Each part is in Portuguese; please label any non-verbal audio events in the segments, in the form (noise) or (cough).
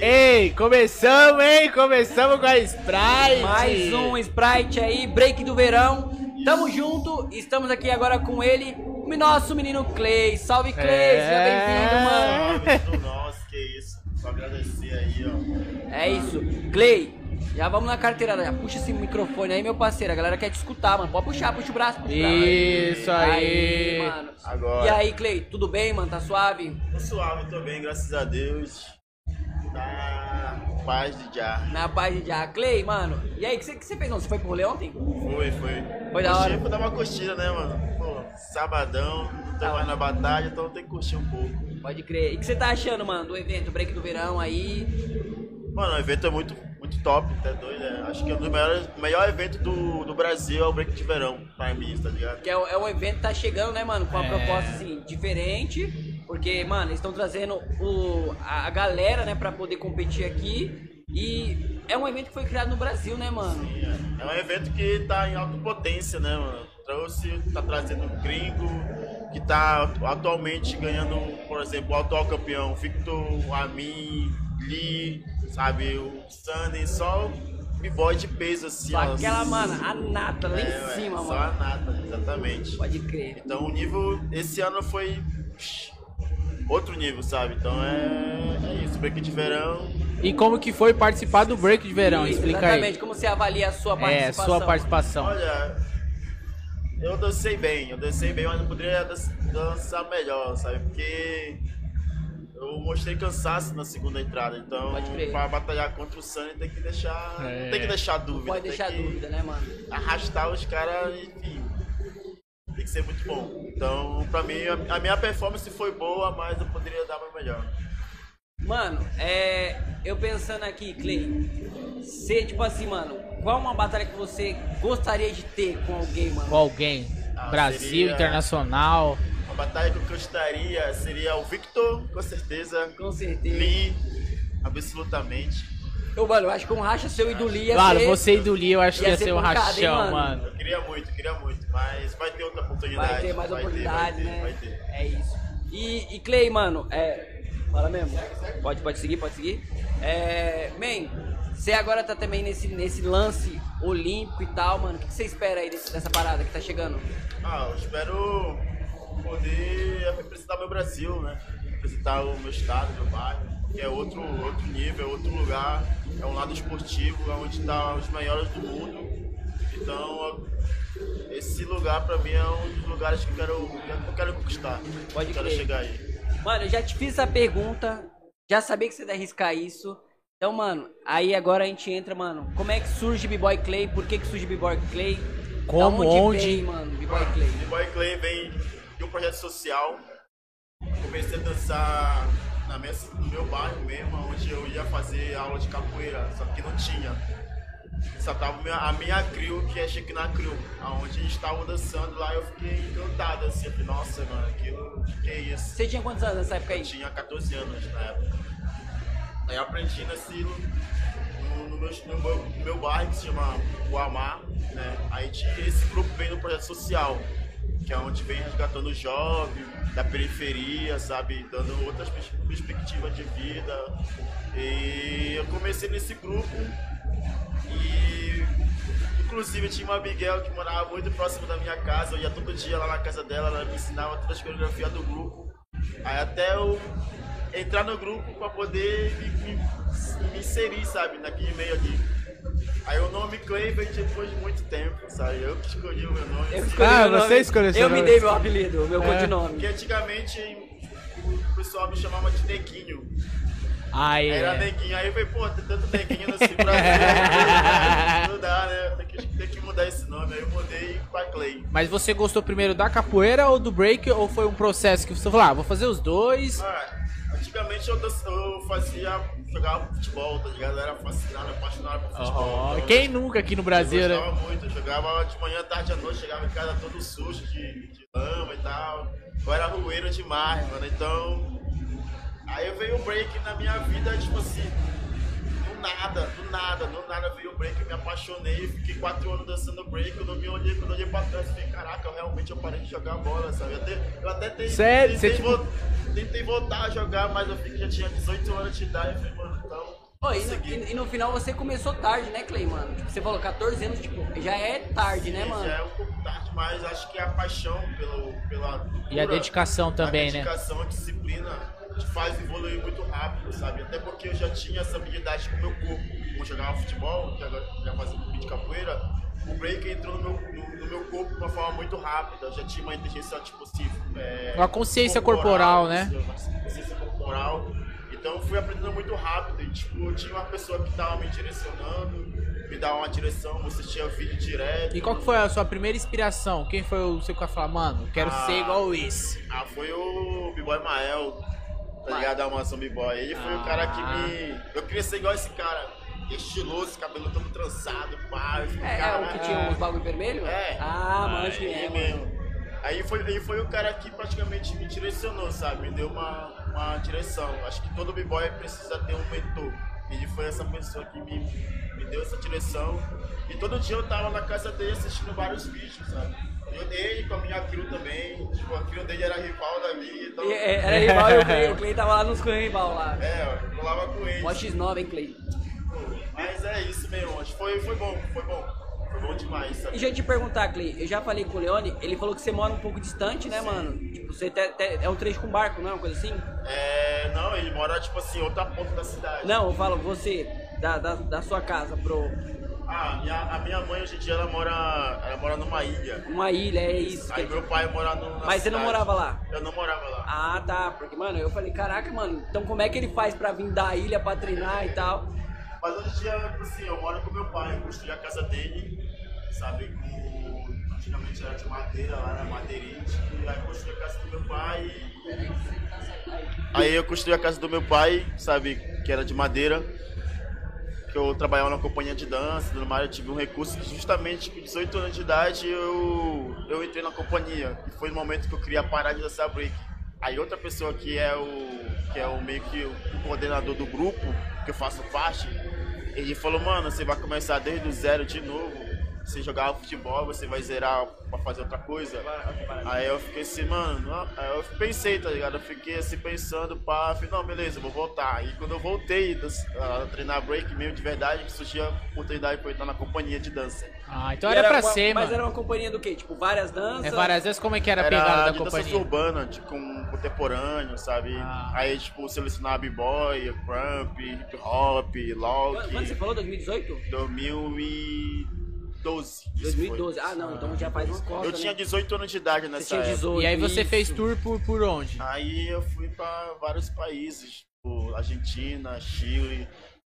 Ei, começamos, hein? Começamos com a Sprite. Mais um Sprite aí, break do verão. Tamo junto, estamos aqui agora com ele, o nosso menino Clay. Salve Clay, É. seja bem-vindo, mano. Salve, tudo nosso, que isso. Só agradecer aí, ó. É isso. Clay, já vamos na carteirada, já puxa esse microfone aí, meu parceiro. A galera quer te escutar, mano. Pode puxar, puxa o braço, puxa o braço. Isso aí. mano. Agora. E aí, Clay, tudo bem, mano? Tá suave? Tô suave, tô bem, graças a Deus. Tá paz de já. Na paz de já. Clay, mano. E aí, o que você, que você fez? Não, você foi pro rolê ontem? Foi, foi. Foi da hora. Fui dar uma curtida, né, mano? Pô, sabadão, não tô mais na batalha, então tem que curtir um pouco. Pode crer. E o que você tá achando, mano, do evento, break do verão aí? Mano, o evento é muito, muito top, tá doido? É, acho que é um dos melhores, o melhor evento do, do Brasil é o break de verão, pra mim, tá ligado? Que é, é um evento que tá chegando, né, mano, com uma É. proposta assim, diferente. Porque, mano, eles estão trazendo o, a, a galera, né, pra poder competir aqui. E é um evento que foi criado no Brasil, né, mano? É um evento que tá em alta potência, né, mano? Trouxe, tá trazendo um gringo, que tá atualmente ganhando, por exemplo, o atual campeão, Victor, Amin, Lee, sabe, o Sunny, só b-boy de peso, assim, Só ó. aquela, mano, a nata lá É, em ué, cima, Só mano. a nata, exatamente. Pode crer. Então o nível, esse ano foi psh, outro nível, sabe? Então é, é isso, break de verão. E como que foi participar do break de verão? Isso, Explica exatamente, aí. como você avalia a sua É, participação? sua participação. Olha, eu dancei bem, eu dancei bem, mas eu poderia dan- dançar melhor, sabe? Porque eu mostrei cansaço na segunda entrada, então Pode pra batalhar contra o Sunny tem que deixar. É. Não tem que deixar Não dúvida. pode tem deixar que dúvida, né, mano? Arrastar os caras, enfim. Tem que ser muito bom. Então, pra mim, a, minha performance foi boa, mas eu poderia dar mais melhor. Mano, é. Eu pensando aqui, Clay. Ser tipo assim, mano, qual uma batalha que você gostaria de ter com alguém, mano? Com alguém. Ah, Brasil, seria- internacional. A batalha que eu gostaria seria o Victor, com certeza. Com certeza. Lee, absolutamente. Eu, mano, eu acho que um racha seu e do Lee ia Claro, ser... você e do Lee eu acho que ia ser um pancada, hein, rachão, mano? mano. Eu queria muito, queria muito, mas vai ter outra oportunidade. Vai ter mais vai ter, oportunidade, vai ter, né? Vai ter. É isso. E, e Clay, mano, é. Fala mesmo. Pode, pode seguir, pode seguir. É. Man, você agora tá também nesse, nesse lance olímpico e tal, mano. O que que você espera aí desse- dessa parada que tá chegando? Ah, eu espero poder representar meu Brasil, né? Representar o meu estado, meu bairro, que é outro, outro nível, outro lugar, é um lado esportivo, é onde estão os melhores do mundo. Então, esse lugar pra mim é um dos lugares que eu quero, que eu quero conquistar. Pode quero crer. chegar aí. Mano, eu já te fiz essa pergunta, já sabia que você ia arriscar isso. Então, mano, aí agora a gente entra, mano. Como é que surge B-Boy Clay? Por que que surge B-Boy Clay? Da Como, onde? vem, mano, B-Boy Clay? B-Boy Clay vem projeto social. Comecei a dançar na minha, no meu bairro mesmo, onde eu ia fazer aula de capoeira, só que não tinha. Só tava a minha- crew, que é Shekinah Crew, onde eles estavam dançando lá, eu fiquei encantado assim, eu falei, nossa, mano, aquilo, que é isso? Você tinha quantos anos nessa época Eu aí? tinha 14 anos na época. Aí eu aprendi nesse, no, no, meu, no, meu, no meu bairro, que se chama Guamá, né? Aí tinha, esse grupo vem do projeto social, que é onde vem resgatando o jovem, da periferia, sabe? Dando outras pers- perspectivas de vida. E eu comecei nesse grupo e Inclusive tinha uma Miguel que morava muito próximo da minha casa, eu ia todo dia lá na casa dela, ela me ensinava todas as coreografias do grupo. Aí até eu entrar no grupo pra poder me, me- me inserir, sabe, naquele meio ali. Aí o nome Clay veio depois de muito tempo, sabe? Eu que escolhi o meu nome. Eu escolhi Ah, meu nome. você escolheu seu Eu me nome. dei meu apelido, meu É. codinome. Porque antigamente o pessoal me chamava de Neguinho. Aí, Era é. Neguinho, aí eu falei, pô, tem tanto Neguinho nesse (laughs) Brasil. não dá, né? Tem que, tem que mudar esse nome. Aí eu mudei pra Clay. Mas você gostou primeiro da capoeira ou do break? Ou foi um processo que você falou, ah, vou fazer os dois? Ah, antigamente eu, eu fazia, jogava futebol, tá ligado? Eu era fascinado, apaixonado por futebol. Oh, Então, quem nunca aqui no Brasil, eu né? gostava muito, eu jogava de manhã, tarde à noite, chegava em casa todo sujo de, de lama e tal. Eu era rueiro demais, mano. Então, aí veio o break na minha vida, tipo assim, nada, do nada, do nada veio o break, eu me apaixonei, fiquei quatro anos dançando break, eu não me olhei, quando eu olhei pra trás, eu falei, caraca, eu realmente eu parei de jogar bola, sabe? Eu até, eu até tentei, Sério? tentei, tipo- vo- tentei voltar a jogar, mas eu vi que já tinha 18 anos de idade, eu falei, mano, então... Ô, e, no, e- e no final você começou tarde, né, Clay, mano? Tipo, você falou 14 anos, tipo, já é tarde, né, Sim, mano? Já é um pouco tarde, mas acho que é a paixão pelo, pela E a cultura, dedicação também, a né? dedicação, a disciplina te faz evoluir muito rápido, sabe? Até porque eu já tinha essa habilidade com o meu corpo. Como eu jogava futebol, que agora já fazia um de capoeira, o break entrou no meu, no, no meu corpo de uma forma muito rápida. Eu já tinha uma inteligência, tipo assim... É, Uma consciência corporal, né? isso, Uma consciência corporal. Então eu fui aprendendo muito rápido e tipo, tinha uma pessoa que tava me direcionando, me dava uma direção, você tinha vídeo direto. E qual que foi a sua primeira inspiração? Quem foi o seu que falou, mano, quero Ah. ser igual esse? Ah, foi o B-Boy Mael, tá ligado? Da Mansão B-Boy. Ele foi o cara que Ah. me. Eu queria ser igual esse cara. Estiloso, cabelo todo trançado, pá. É, é cara, o que tinha uns bagulho vermelho? É. Ah, manjo é, mesmo. Aí foi, aí foi o cara que praticamente me direcionou, sabe? Me deu uma, uma direção. Acho que todo b-boy precisa ter um mentor. Ele foi essa pessoa que me, me deu essa direção. E todo dia eu tava na casa dele assistindo vários vídeos, sabe? Eu a minha crew também. Tipo, a crew dele era rival da minha, então... E, é, era (laughs) rival e o Clay, o Clay tava lá nos com rival lá. É, eu colava com ele. Mó X9, hein, Clay? Mas é isso mesmo, acho que foi, foi bom, foi bom. Foi bom demais, E sabe? deixa eu te perguntar, Clay, eu já falei com o Leone, ele falou que você mora um pouco distante, né, mano? Tipo, você te- te- é um trecho com barco, não é uma coisa assim? É, não, ele mora, tipo assim, outra ponta da cidade. Não, eu falo você, da, da, da sua casa pro Ah, a minha, a minha mãe hoje em dia ela mora, ela mora numa ilha. uma ilha, é isso. Aí que- meu pai mora no, Mas você não cidade. morava lá? Eu não morava lá. Ah, tá, porque, mano, eu falei, caraca, mano, então como é que ele faz pra vir da ilha pra treinar e tal? Mas hoje em dia, tipo assim, eu moro com meu pai, eu construí a casa dele, sabe, com... Antigamente era de madeira, lá era madeirite, e aí eu construí a casa do meu pai. Aí eu construí a casa do meu pai, sabe, que era de madeira, que eu trabalhava na companhia de dança, tudo mais, eu tive um recurso que justamente com 18 anos de idade eu, eu entrei na companhia. E foi no momento que eu queria parar de dançar break. Aí outra pessoa que é o que é o meio que o coordenador do grupo, que eu faço parte, ele falou, mano, você vai começar desde o zero de novo. Você jogar futebol, você vai zerar pra fazer outra coisa. Aí eu fiquei assim, mano, não- aí eu pensei, tá ligado? Eu fiquei assim pensando, pá, falei, não, beleza, vou voltar. E quando eu voltei a treinar break mesmo de verdade, surgiu a oportunidade pra eu entrar na companhia de dança. Ah, então E era pra uma- ser, Mas mano. era uma companhia do quê? Tipo, várias danças? É várias vezes como é que era a pegada da de dança companhia? urbana, de, com contemporâneo, sabe? Ah. Aí, tipo, selecionava b-boy, crump, hip hop, lock. quando você falou? 2018? 2012. isso 2012. Ah, não, então já faz uma cota, Eu tinha né? 18 anos de idade nessa Você tinha época. 18. E aí você isso. fez tour por, por onde? Aí eu fui pra vários países, tipo Argentina, Chile,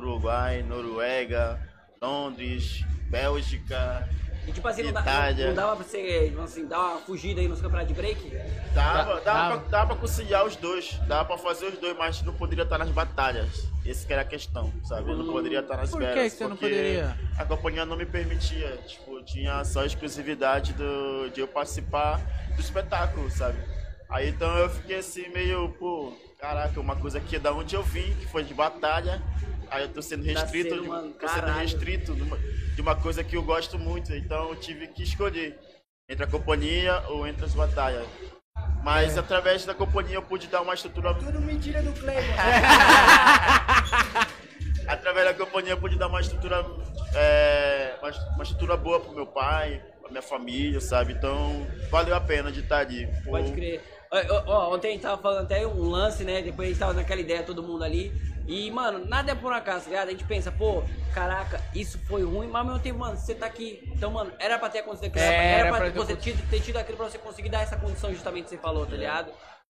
Uruguai, Noruega, Londres, Bélgica. E tipo assim, não, dá, não dava pra você, tipo assim, dar uma fugida aí nos campeonatos de break? Dava, dava, dava. Pra, dava pra conciliar os dois, dava pra fazer os dois, mas não poderia estar nas batalhas. Esse que era a questão, sabe? Eu não poderia estar nas Por que veras. que você não porque poderia? A companhia não me permitia, tipo, tinha só a exclusividade do, de eu participar do espetáculo, sabe? Aí então eu fiquei assim meio, pô, caraca, uma coisa que é da onde eu vim, que foi de batalha, aí eu tô sendo Tá restrito, de, tô sendo restrito de uma, de uma coisa que eu gosto muito, então eu tive que escolher entre a companhia ou entre as batalhas. Mas através da companhia eu pude dar uma estrutura. Tudo mentira do Clay. (laughs) Através da companhia eu pude dar uma estrutura. é, uma, uma estrutura boa pro meu pai, pra minha família, sabe? Então valeu a pena de estar ali. Pô, Pode crer. Ó, ó, ontem a gente tava falando até um lance, né? Depois a gente tava naquela ideia, todo mundo ali. E, mano, nada é por acaso, tá ligado? A gente pensa, pô, caraca, isso foi ruim, mas ao mesmo tempo, mano, você tá aqui. Então, mano, era pra ter acontecido aquilo. É, era era pra, pra ter você ter, ter tido aquilo pra você conseguir dar essa condição justamente que você falou, tá ligado?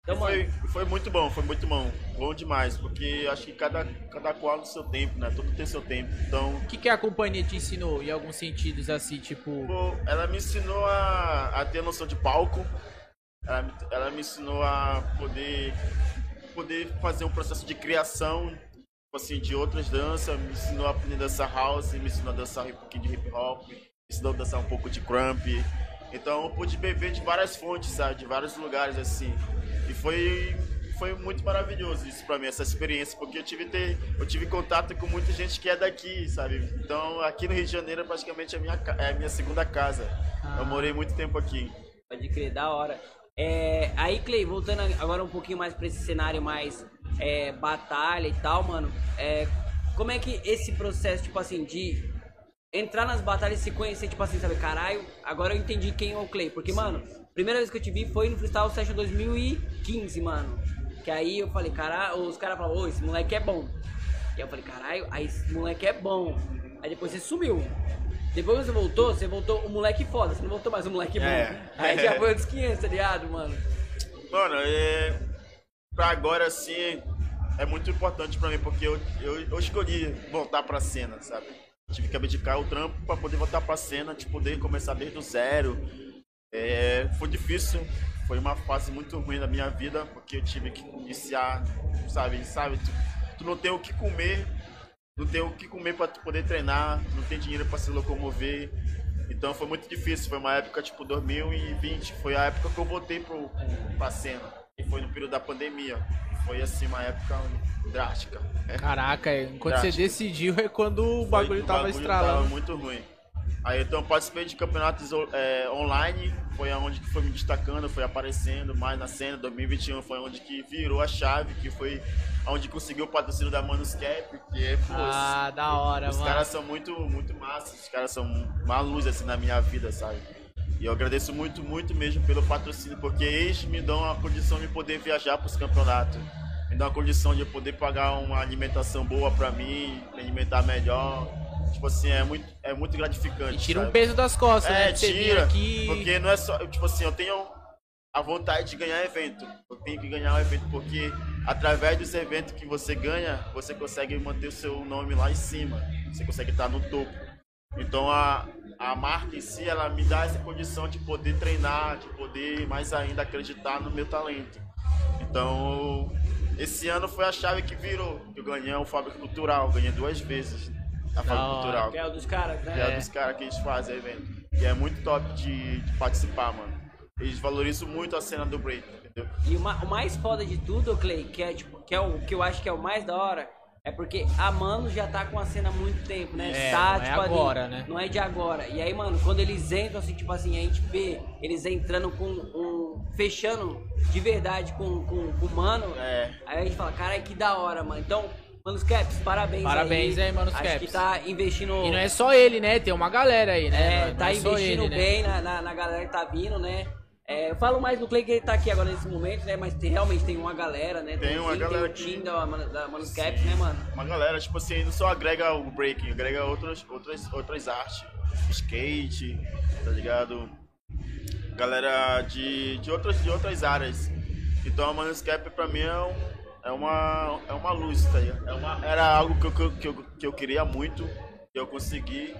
Então, Foi, foi muito bom, foi muito bom. Bom demais, porque acho que cada, cada qual no seu tempo, né? Tudo tem seu tempo. Então, O que, que a companhia te ensinou em alguns sentidos, assim, tipo. Ela me ensinou a, a ter noção de palco. Ela, me- ela me ensinou a poder, poder fazer um processo de criação tipo assim, de outras danças. Me ensinou a aprender a dançar house, me ensinou a dançar um pouquinho de hip hop, me ensinou a dançar um pouco de crump. Então eu pude beber de várias fontes, sabe? De vários lugares assim. E foi, foi muito maravilhoso isso pra mim, essa experiência, porque eu tive, ter, eu tive contato com muita gente que é daqui, sabe? Então, aqui no Rio de Janeiro é praticamente a minha, é a minha segunda casa. Ah. Eu morei muito tempo aqui. Pode crer, da hora. É, aí, Clay, voltando agora um pouquinho mais pra esse cenário mais é, batalha e tal, mano. É, como é que esse processo, tipo assim, de entrar nas batalhas e se conhecer, tipo assim, sabe, caralho, agora eu entendi quem é o Clay. Porque, mano, primeira vez que eu te vi foi no Freestyle Session 2015, mano. Que aí eu falei, caralho, os caras falaram, ô, esse moleque é bom. E eu falei, caralho, aí esse moleque é bom. Aí depois você sumiu. Depois você voltou, você voltou o moleque foda, você não voltou mais o moleque bom. É. Aí já foi dos 500, tá ligado, mano? Mano, é, pra agora, assim, é muito importante pra mim, porque eu, eu, eu escolhi voltar pra cena, sabe? Tive que abdicar o trampo pra poder voltar pra cena, de poder começar desde o zero. É, foi difícil, foi uma fase muito ruim da minha vida, porque eu tive que iniciar, sabe? sabe tu, tu não tem o que comer, não tem o que comer tu poder treinar, não tem dinheiro pra se locomover. Então foi muito difícil, foi uma época tipo 2020, foi a época que eu voltei pro, pra cena. E foi no período da pandemia. Foi assim, uma época drástica. Caraca, enquanto Drástica. você decidiu é quando o Foi- bagulho o tava bagulho estralando. Tava muito ruim. Aí então eu participei de campeonatos é, online, foi aonde que foi me destacando, foi aparecendo mais na cena. 2021 foi onde que virou a chave, que foi onde conseguiu o patrocínio da Manuscap, que é, pô, Ah, da hora, os mano. caras são muito, muito massa, os caras são uma luz assim na minha vida, sabe? E eu agradeço muito, muito mesmo pelo patrocínio, porque eles me dão a condição de poder viajar para os campeonatos. Me dão a condição de poder pagar uma alimentação boa para mim, me alimentar melhor. Tipo assim, é muito, é muito gratificante. E tira um sabe? peso das costas, né? É, vir tira. aqui. Porque não é só. Tipo assim, eu tenho a vontade de ganhar evento. Eu tenho que ganhar um evento porque através dos eventos que você ganha, você consegue manter o seu nome lá em cima. Você consegue estar no topo. Então a, a marca em si, ela me dá essa condição de poder treinar, de poder mais ainda acreditar no meu talento. Então, esse ano foi a chave que virou. Eu ganhei o Fábrica Cultural, ganhei duas vezes a hora. Cultural. Que é o dos caras, Que é, né? dos caras que eles fazem evento. E é muito top de, de participar, mano. Eles valorizam muito a cena do break, entendeu? E o, o mais foda de tudo, Clay, que é tipo, que é o que eu acho que é o mais da hora, é porque a Mano já tá com a cena há muito tempo, né? É, tá, não é tipo, ali, agora, né? Não é de agora. E aí, mano, quando eles entram, assim, tipo assim, a gente vê eles entrando com um. fechando de verdade com, com, com o Mano. É. Aí a gente fala, cara, que da hora, mano. Então, Manos Caps, parabéns. Parabéns aí, Manos Acho Caps. que tá investindo. E não é só ele, né? Tem uma galera aí, né? É, mano? Tá é investindo ele, né? bem na, na, na galera que tá vindo, né? É, eu falo mais do Clay que ele tá aqui agora nesse momento, né? Mas tem- realmente tem uma galera, né? Tem o uma Zinho, galera Tem o que- da, da né, mano? Uma galera, tipo assim, não só agrega o breaking, agrega outras, outras, outras artes. Skate, tá ligado? Galera de, de, outras, de outras áreas. Então a Manuscap pra mim é, um, é, uma, é uma luz, tá ligado? É uma, era algo que eu, que, eu, que, eu, que eu queria muito, que eu consegui.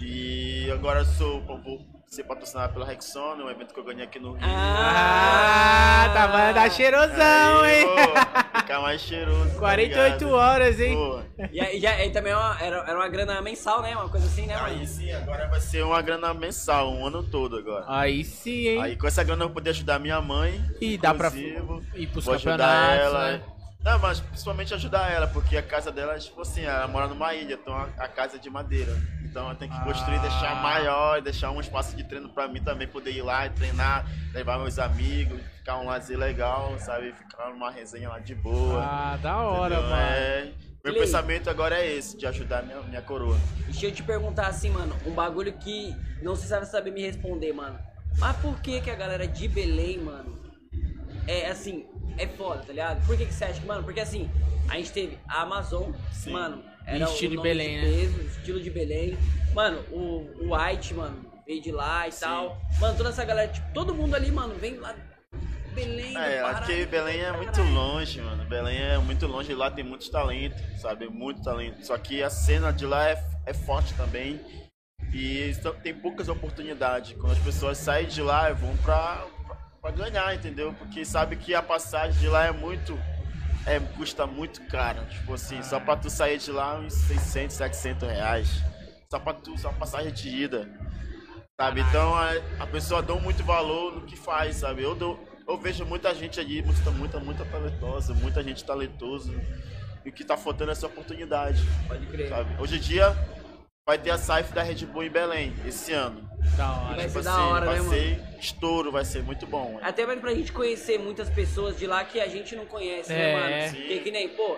E agora sou, vou ser patrocinado pela Rexona, um evento que eu ganhei aqui no Rio. Ah, tá vai dar cheirosão, Aí, hein? pô, ficar mais cheiroso. tá 48 ligado? horas, hein? Pô, E aí, já, aí também é uma, era, era uma grana mensal, né? Uma coisa assim, né, mano? Aí sim, agora vai ser uma grana mensal, um ano todo agora. Aí sim, hein? Aí com essa grana eu vou poder ajudar minha mãe. E dá pra ir pros vou ajudar ela. né? Não, mas principalmente ajudar ela, porque a casa dela, tipo assim, ela mora numa ilha, então a, a casa é de madeira. Então eu tenho que construir, Ah. deixar maior, deixar um espaço de treino pra mim também poder ir lá e treinar, levar meus amigos, ficar um lazer legal, sabe? Ficar numa resenha lá de boa. Ah, da hora, entendeu? mano. É, meu pensamento agora é esse, de ajudar minha, minha coroa. Deixa eu te perguntar assim, mano, um bagulho que não se vai saber me responder, mano. Mas por que que a galera de Belém, mano, é assim, é foda, tá ligado? Por que que você acha que, mano, porque assim, a gente teve a Amazon, Sim. mano, era Estilo o de Belém, de né? peso, estilo de Belém. Mano, o, o White, mano, veio de lá e Sim. tal. Mano, toda essa galera, tipo, todo mundo ali, mano, vem lá Belém, É, do Pará. aqui Belém é muito longe, mano. Belém é muito longe, lá tem muitos talentos, sabe? Muito talento. Só que a cena de lá é, é forte também. E tem poucas oportunidades. Quando as pessoas saem de lá, vão pra, pra, pra ganhar, entendeu? Porque sabe que a passagem de lá é muito. É, custa muito caro. Tipo assim, só pra tu sair de lá, uns 600, 700 reais. Só pra tu, só passagem de ida. Sabe? Então a, a pessoa dá muito valor no que faz, sabe? Eu dou, eu vejo muita gente ali, muita, muita, muita talentosa, muita gente talentosa. E o que tá faltando é essa oportunidade, Pode crer. sabe? Hoje em dia vai ter a SAIF da Red Bull em Belém, esse ano. Da hora. vai Tipo ser da hora, vai né, ser estouro, vai ser muito bom. Até mesmo pra gente conhecer muitas pessoas de lá que a gente não conhece, né, É. mano? Sim. Porque que nem, pô,